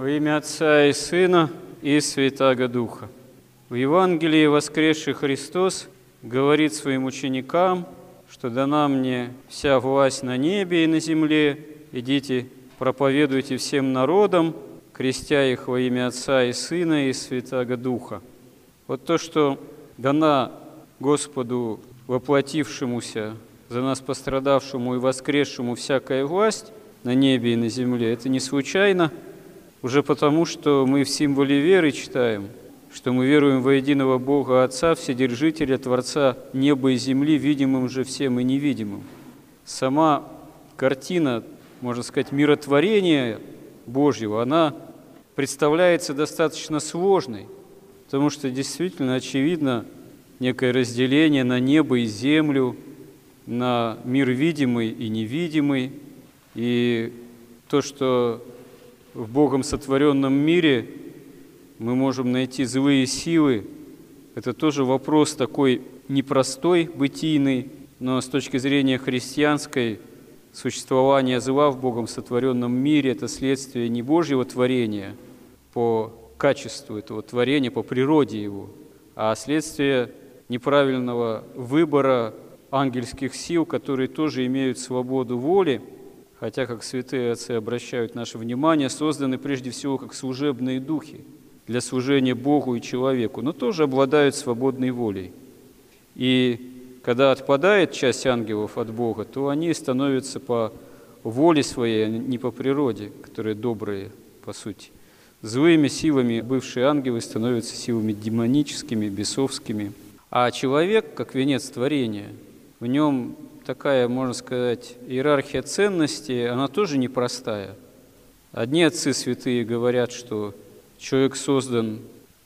Во имя Отца и Сына и Святаго Духа. В Евангелии воскресший Христос говорит своим ученикам, что дана мне вся власть на небе и на земле, идите, проповедуйте всем народам, крестя их во имя Отца и Сына и Святаго Духа. Вот то, что дана Господу, воплотившемуся, за нас пострадавшему и воскресшему всякая власть на небе и на земле, это не случайно, уже потому, что мы в символе веры читаем, что мы веруем во единого Бога Отца, Вседержителя, Творца неба и земли, видимым же всем и невидимым. Сама картина, можно сказать, миротворения Божьего, она представляется достаточно сложной, потому что действительно очевидно некое разделение на небо и землю, на мир видимый и невидимый, и то, что в Богом сотворенном мире мы можем найти злые силы, это тоже вопрос такой непростой, бытийный, но с точки зрения христианской существование зла в Богом сотворенном мире – это следствие не Божьего творения по качеству этого творения, по природе его, а следствие неправильного выбора ангельских сил, которые тоже имеют свободу воли, хотя, как святые отцы обращают наше внимание, созданы прежде всего как служебные духи для служения Богу и человеку, но тоже обладают свободной волей. И когда отпадает часть ангелов от Бога, то они становятся по воле своей, а не по природе, которые добрые, по сути. Злыми силами бывшие ангелы становятся силами демоническими, бесовскими. А человек, как венец творения, в нем такая, можно сказать, иерархия ценностей, она тоже непростая. Одни отцы святые говорят, что человек создан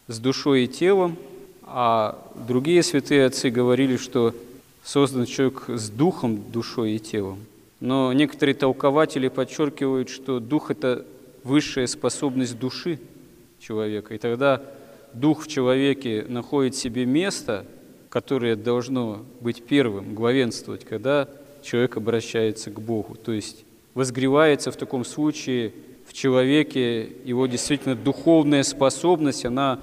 с душой и телом, а другие святые отцы говорили, что создан человек с духом, душой и телом. Но некоторые толкователи подчеркивают, что дух – это высшая способность души человека. И тогда дух в человеке находит себе место, которое должно быть первым, главенствовать, когда человек обращается к Богу. То есть возгревается в таком случае в человеке его действительно духовная способность, она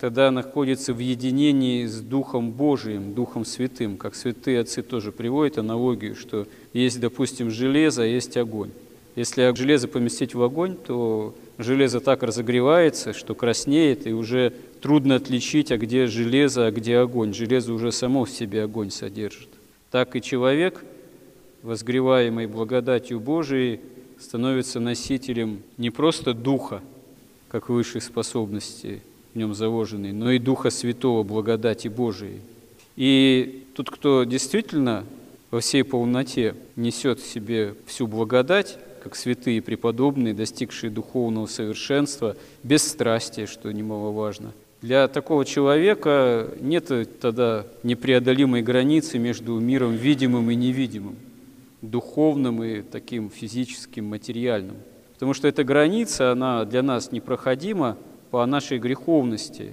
тогда находится в единении с Духом Божиим, Духом Святым, как святые отцы тоже приводят аналогию, что есть, допустим, железо, а есть огонь. Если железо поместить в огонь, то железо так разогревается, что краснеет, и уже трудно отличить, а где железо, а где огонь. Железо уже само в себе огонь содержит. Так и человек, возгреваемый благодатью Божией, становится носителем не просто духа, как высшей способности в нем заложенной, но и Духа Святого, благодати Божией. И тут, кто действительно во всей полноте несет в себе всю благодать, как святые преподобные, достигшие духовного совершенства, без страсти, что немаловажно. Для такого человека нет тогда непреодолимой границы между миром видимым и невидимым, духовным и таким физическим, материальным. Потому что эта граница, она для нас непроходима по нашей греховности.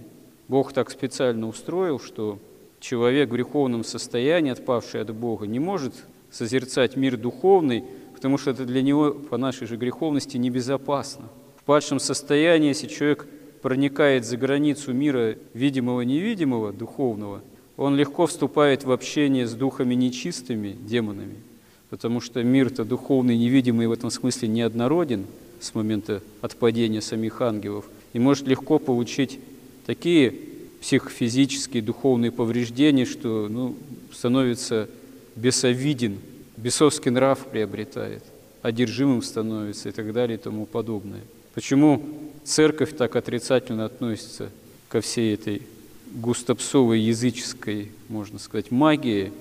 Бог так специально устроил, что человек в греховном состоянии, отпавший от Бога, не может созерцать мир духовный, потому что это для него по нашей же греховности небезопасно. В падшем состоянии, если человек проникает за границу мира видимого-невидимого, духовного, он легко вступает в общение с духами нечистыми, демонами, потому что мир-то духовный, невидимый в этом смысле неоднороден с момента отпадения самих ангелов, и может легко получить такие психофизические, духовные повреждения, что ну, становится бесовиден бесовский нрав приобретает, одержимым становится и так далее и тому подобное. Почему церковь так отрицательно относится ко всей этой густопсовой языческой, можно сказать, магии,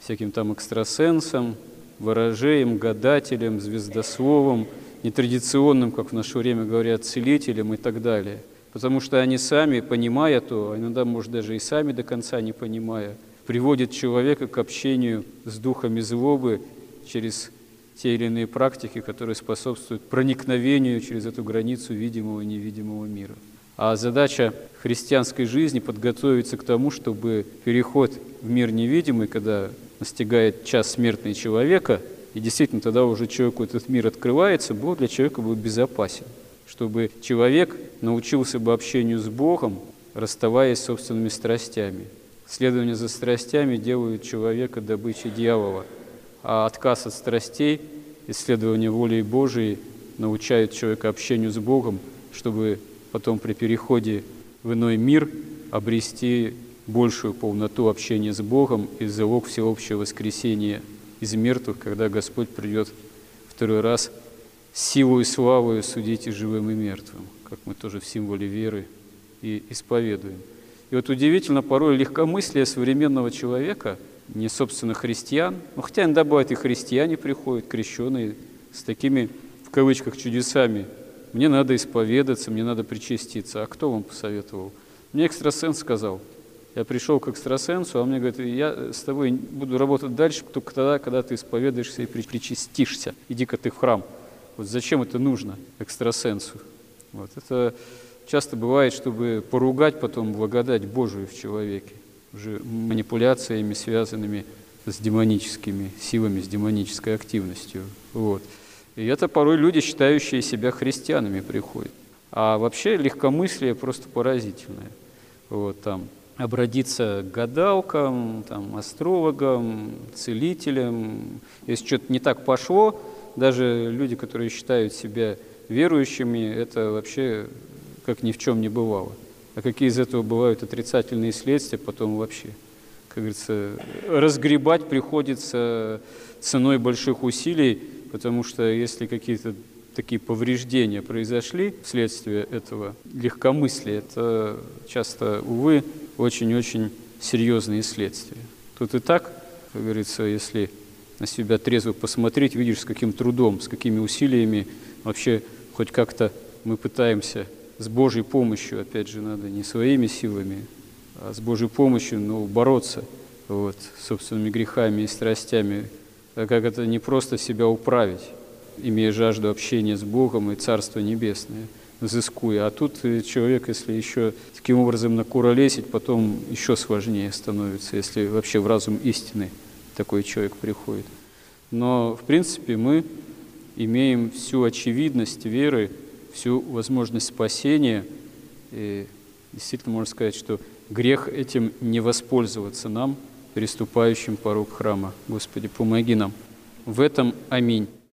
всяким там экстрасенсам, ворожеям, гадателям, звездословам, нетрадиционным, как в наше время говорят, целителям и так далее. Потому что они сами, понимая то, а иногда, может, даже и сами до конца не понимая, приводит человека к общению с духами злобы через те или иные практики, которые способствуют проникновению через эту границу видимого и невидимого мира. А задача христианской жизни подготовиться к тому, чтобы переход в мир невидимый, когда настигает час смертной человека, и действительно тогда уже человеку этот мир открывается, Бог для человека будет безопасен. чтобы человек научился бы общению с Богом, расставаясь с собственными страстями. Следование за страстями делают человека добычей дьявола, а отказ от страстей, исследование воли Божией научают человека общению с Богом, чтобы потом при переходе в иной мир обрести большую полноту общения с Богом и залог всеобщего воскресения из мертвых, когда Господь придет второй раз силу и славу судить и живым, и мертвым, как мы тоже в символе веры и исповедуем. И вот удивительно, порой легкомыслие современного человека, не собственно христиан, ну, хотя иногда бывает и христиане приходят, крещенные, с такими, в кавычках, чудесами. Мне надо исповедаться, мне надо причаститься. А кто вам посоветовал? Мне экстрасенс сказал. Я пришел к экстрасенсу, а он мне говорит, я с тобой буду работать дальше только тогда, когда ты исповедаешься и причастишься. Иди-ка ты в храм. Вот зачем это нужно экстрасенсу? Вот. Это часто бывает, чтобы поругать потом благодать Божию в человеке, уже манипуляциями, связанными с демоническими силами, с демонической активностью. Вот. И это порой люди, считающие себя христианами, приходят. А вообще легкомыслие просто поразительное. Вот, там, обратиться к гадалкам, там, астрологам, целителям. Если что-то не так пошло, даже люди, которые считают себя верующими, это вообще как ни в чем не бывало. А какие из этого бывают отрицательные следствия, потом вообще, как говорится, разгребать приходится ценой больших усилий, потому что если какие-то такие повреждения произошли вследствие этого легкомыслия, это часто, увы, очень-очень серьезные следствия. Тут и так, как говорится, если на себя трезво посмотреть, видишь, с каким трудом, с какими усилиями вообще хоть как-то мы пытаемся с Божьей помощью, опять же, надо не своими силами, а с Божьей помощью ну, бороться вот, собственными грехами и страстями, так как это не просто себя управить, имея жажду общения с Богом и Царство Небесное, взыскуя. А тут человек, если еще таким образом накуролесить, потом еще сложнее становится, если вообще в разум истины такой человек приходит. Но, в принципе, мы имеем всю очевидность веры, всю возможность спасения. И действительно можно сказать, что грех этим не воспользоваться нам, переступающим порог храма. Господи, помоги нам. В этом аминь.